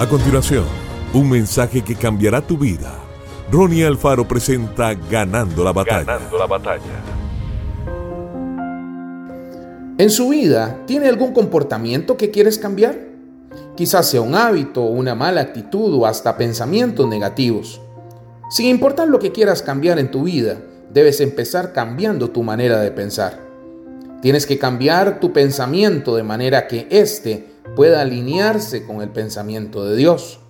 A continuación, un mensaje que cambiará tu vida. Ronnie Alfaro presenta Ganando la batalla. Ganando la batalla. ¿En su vida tiene algún comportamiento que quieres cambiar? Quizás sea un hábito, una mala actitud o hasta pensamientos negativos. Sin importar lo que quieras cambiar en tu vida, debes empezar cambiando tu manera de pensar. Tienes que cambiar tu pensamiento de manera que éste pueda alinearse con el pensamiento de Dios.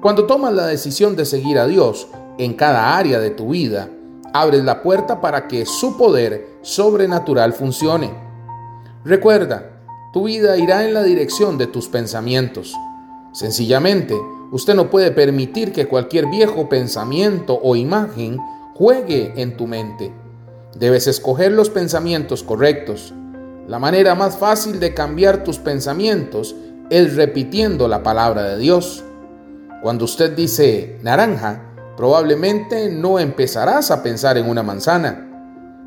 Cuando tomas la decisión de seguir a Dios en cada área de tu vida, abres la puerta para que su poder sobrenatural funcione. Recuerda, tu vida irá en la dirección de tus pensamientos. Sencillamente, usted no puede permitir que cualquier viejo pensamiento o imagen juegue en tu mente. Debes escoger los pensamientos correctos. La manera más fácil de cambiar tus pensamientos es repitiendo la palabra de Dios. Cuando usted dice naranja, probablemente no empezarás a pensar en una manzana.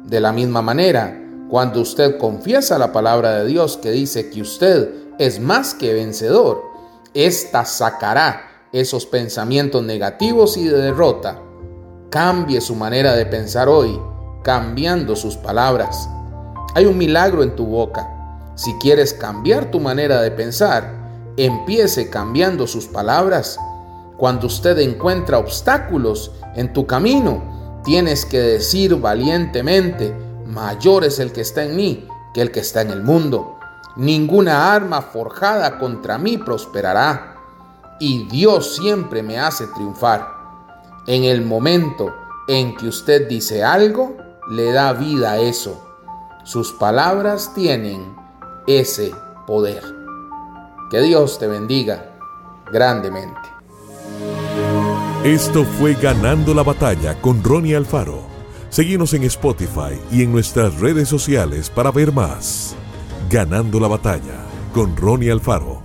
De la misma manera, cuando usted confiesa la palabra de Dios que dice que usted es más que vencedor, ésta sacará esos pensamientos negativos y de derrota. Cambie su manera de pensar hoy, cambiando sus palabras. Hay un milagro en tu boca. Si quieres cambiar tu manera de pensar, empiece cambiando sus palabras. Cuando usted encuentra obstáculos en tu camino, tienes que decir valientemente, mayor es el que está en mí que el que está en el mundo. Ninguna arma forjada contra mí prosperará. Y Dios siempre me hace triunfar. En el momento en que usted dice algo, le da vida a eso. Sus palabras tienen ese poder. Que Dios te bendiga grandemente. Esto fue Ganando la Batalla con Ronnie Alfaro. Seguimos en Spotify y en nuestras redes sociales para ver más. Ganando la batalla con Ronnie Alfaro.